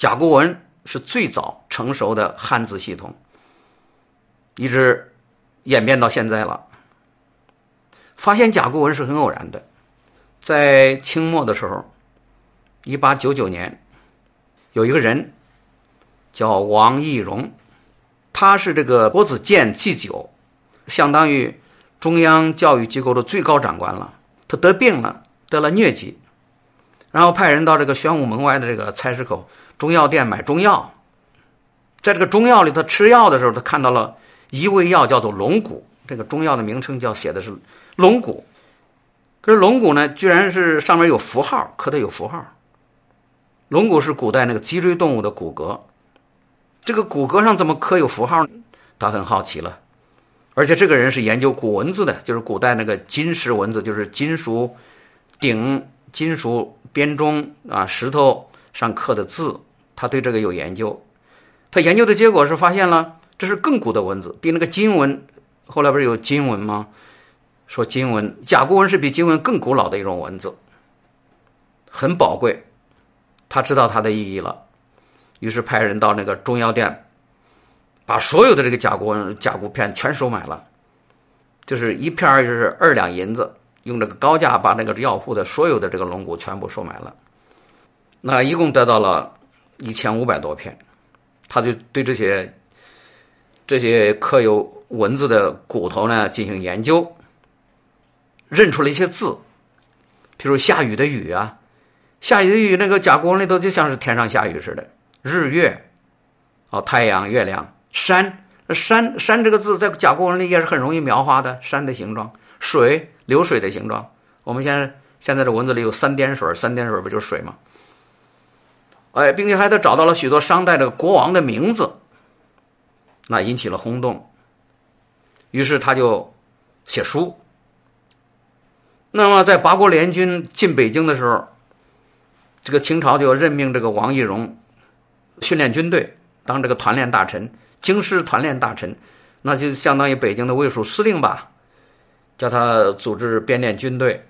甲骨文是最早成熟的汉字系统，一直演变到现在了。发现甲骨文是很偶然的，在清末的时候，一八九九年，有一个人叫王懿荣，他是这个国子监祭酒，相当于中央教育机构的最高长官了。他得病了，得了疟疾，然后派人到这个玄武门外的这个菜市口中药店买中药，在这个中药里头吃药的时候，他看到了一味药，叫做龙骨。这个中药的名称叫写的是龙骨，可是龙骨呢，居然是上面有符号，刻的有符号。龙骨是古代那个脊椎动物的骨骼，这个骨骼上怎么刻有符号？他很好奇了。而且这个人是研究古文字的，就是古代那个金石文字，就是金属鼎、金属编钟啊，石头上刻的字，他对这个有研究。他研究的结果是发现了，这是更古的文字，比那个金文。后来不是有金文吗？说金文甲骨文是比金文更古老的一种文字，很宝贵。他知道它的意义了，于是派人到那个中药店，把所有的这个甲骨文甲骨片全收买了，就是一片就是二两银子，用这个高价把那个药铺的所有的这个龙骨全部收买了。那一共得到了一千五百多片，他就对这些这些刻有。文字的骨头呢进行研究，认出了一些字，譬如下雨的雨啊，下雨的雨那个甲骨文里头就像是天上下雨似的，日月，哦太阳月亮山山山这个字在甲骨文里也是很容易描画的山的形状，水流水的形状。我们现在现在的文字里有三点水，三点水不就是水吗？哎，并且还得找到了许多商代的国王的名字，那引起了轰动。于是他就写书。那么在八国联军进北京的时候，这个清朝就任命这个王懿荣训练军队，当这个团练大臣、京师团练大臣，那就相当于北京的卫戍司令吧，叫他组织编练军队。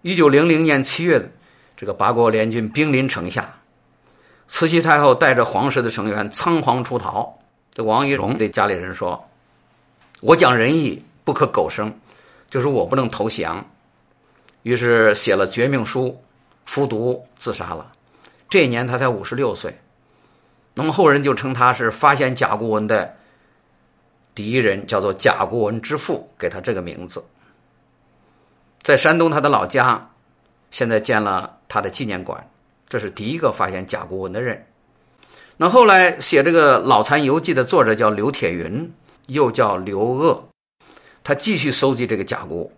一九零零年七月，这个八国联军兵临城下，慈禧太后带着皇室的成员仓皇出逃。这王懿荣对家里人说。我讲仁义，不可苟生，就是我不能投降。于是写了绝命书，服毒自杀了。这一年他才五十六岁。那么后人就称他是发现甲骨文的第一人，叫做甲骨文之父，给他这个名字。在山东他的老家，现在建了他的纪念馆。这是第一个发现甲骨文的人。那后来写这个《老残游记》的作者叫刘铁云。又叫刘鄂，他继续搜集这个甲骨，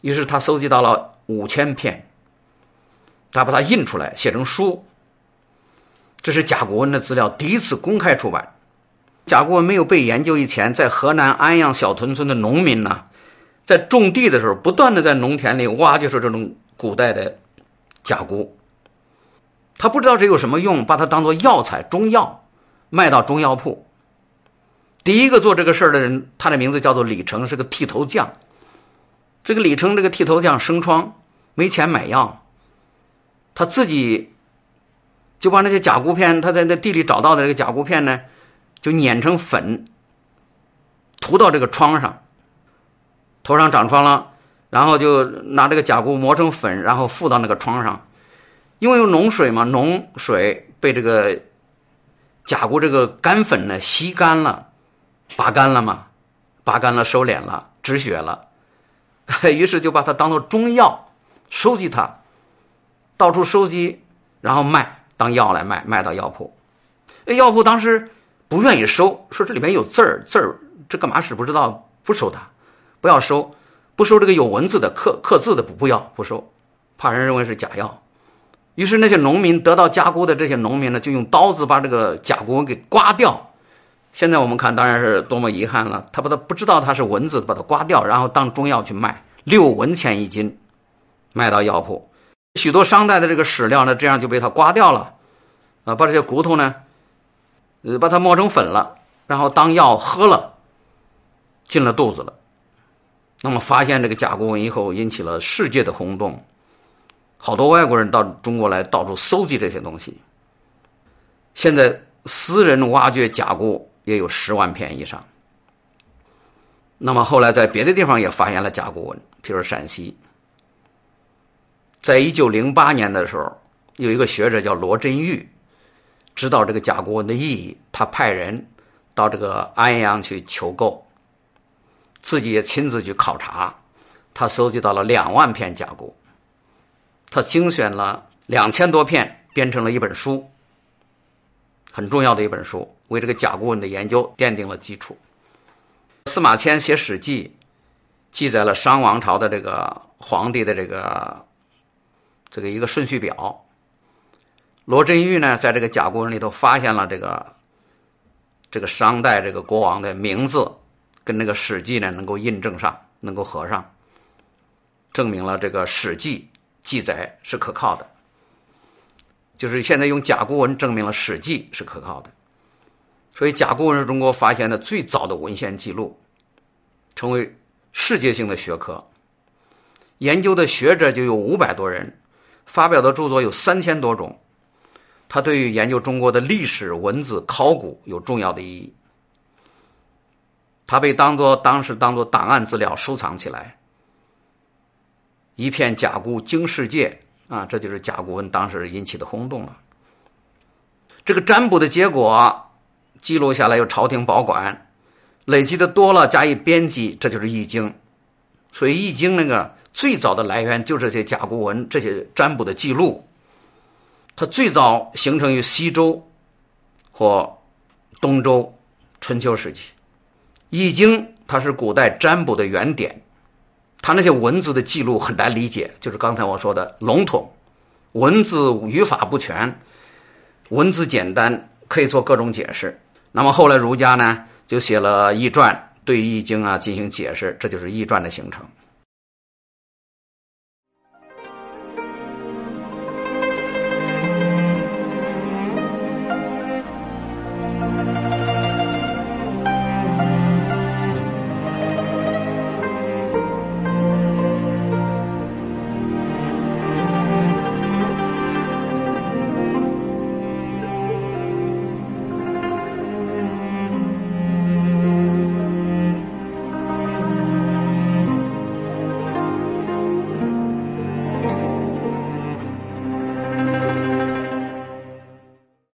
于是他搜集到了五千篇，他把它印出来写成书。这是甲骨文的资料第一次公开出版。甲骨文没有被研究以前，在河南安阳小屯村的农民呢，在种地的时候，不断的在农田里挖，就是这种古代的甲骨。他不知道这有什么用，把它当做药材、中药卖到中药铺。第一个做这个事儿的人，他的名字叫做李成，是个剃头匠。这个李成这个剃头匠生疮，没钱买药，他自己就把那些甲骨片，他在那地里找到的这个甲骨片呢，就碾成粉，涂到这个疮上。头上长疮了，然后就拿这个甲骨磨成粉，然后敷到那个疮上。因为有脓水嘛，脓水被这个甲骨这个干粉呢吸干了。拔干了嘛，拔干了，收敛了，止血了，于是就把它当做中药，收集它，到处收集，然后卖当药来卖，卖到药铺。药铺当时不愿意收，说这里面有字儿，字儿这干嘛使不知道，不收它，不要收，不收这个有文字的刻刻字的不不要不收，怕人认为是假药。于是那些农民得到甲骨的这些农民呢，就用刀子把这个甲骨文给刮掉。现在我们看，当然是多么遗憾了。他把他不知道他是文字，把它刮掉，然后当中药去卖，六文钱一斤，卖到药铺。许多商代的这个史料呢，这样就被他刮掉了，啊，把这些骨头呢，呃，把它磨成粉了，然后当药喝了，进了肚子了。那么发现这个甲骨文以后，引起了世界的轰动，好多外国人到中国来，到处搜集这些东西。现在私人挖掘甲骨也有十万片以上。那么后来在别的地方也发现了甲骨文，比如陕西。在一九零八年的时候，有一个学者叫罗振玉，知道这个甲骨文的意义，他派人到这个安阳去求购，自己也亲自去考察，他搜集到了两万片甲骨，他精选了两千多片，编成了一本书，很重要的一本书，为这个甲骨文的研究奠定了基础。司马迁写《史记》，记载了商王朝的这个皇帝的这个。这个一个顺序表，罗振玉呢，在这个甲骨文里头发现了这个这个商代这个国王的名字，跟那个《史记》呢能够印证上，能够合上，证明了这个《史记》记载是可靠的。就是现在用甲骨文证明了《史记》是可靠的，所以甲骨文是中国发现的最早的文献记录，成为世界性的学科，研究的学者就有五百多人。发表的著作有三千多种，它对于研究中国的历史文字考古有重要的意义。它被当做当时当做档案资料收藏起来，一片甲骨惊世界啊！这就是甲骨文当时引起的轰动了。这个占卜的结果记录下来，由朝廷保管，累积的多了加以编辑，这就是《易经》。所以，《易经》那个。最早的来源就是这些甲骨文，这些占卜的记录。它最早形成于西周或东周春秋时期，《易经》它是古代占卜的原点。他那些文字的记录很难理解，就是刚才我说的笼统，文字语法不全，文字简单，可以做各种解释。那么后来儒家呢，就写了《易传》，对《易经》啊进行解释，这就是《易传》的形成。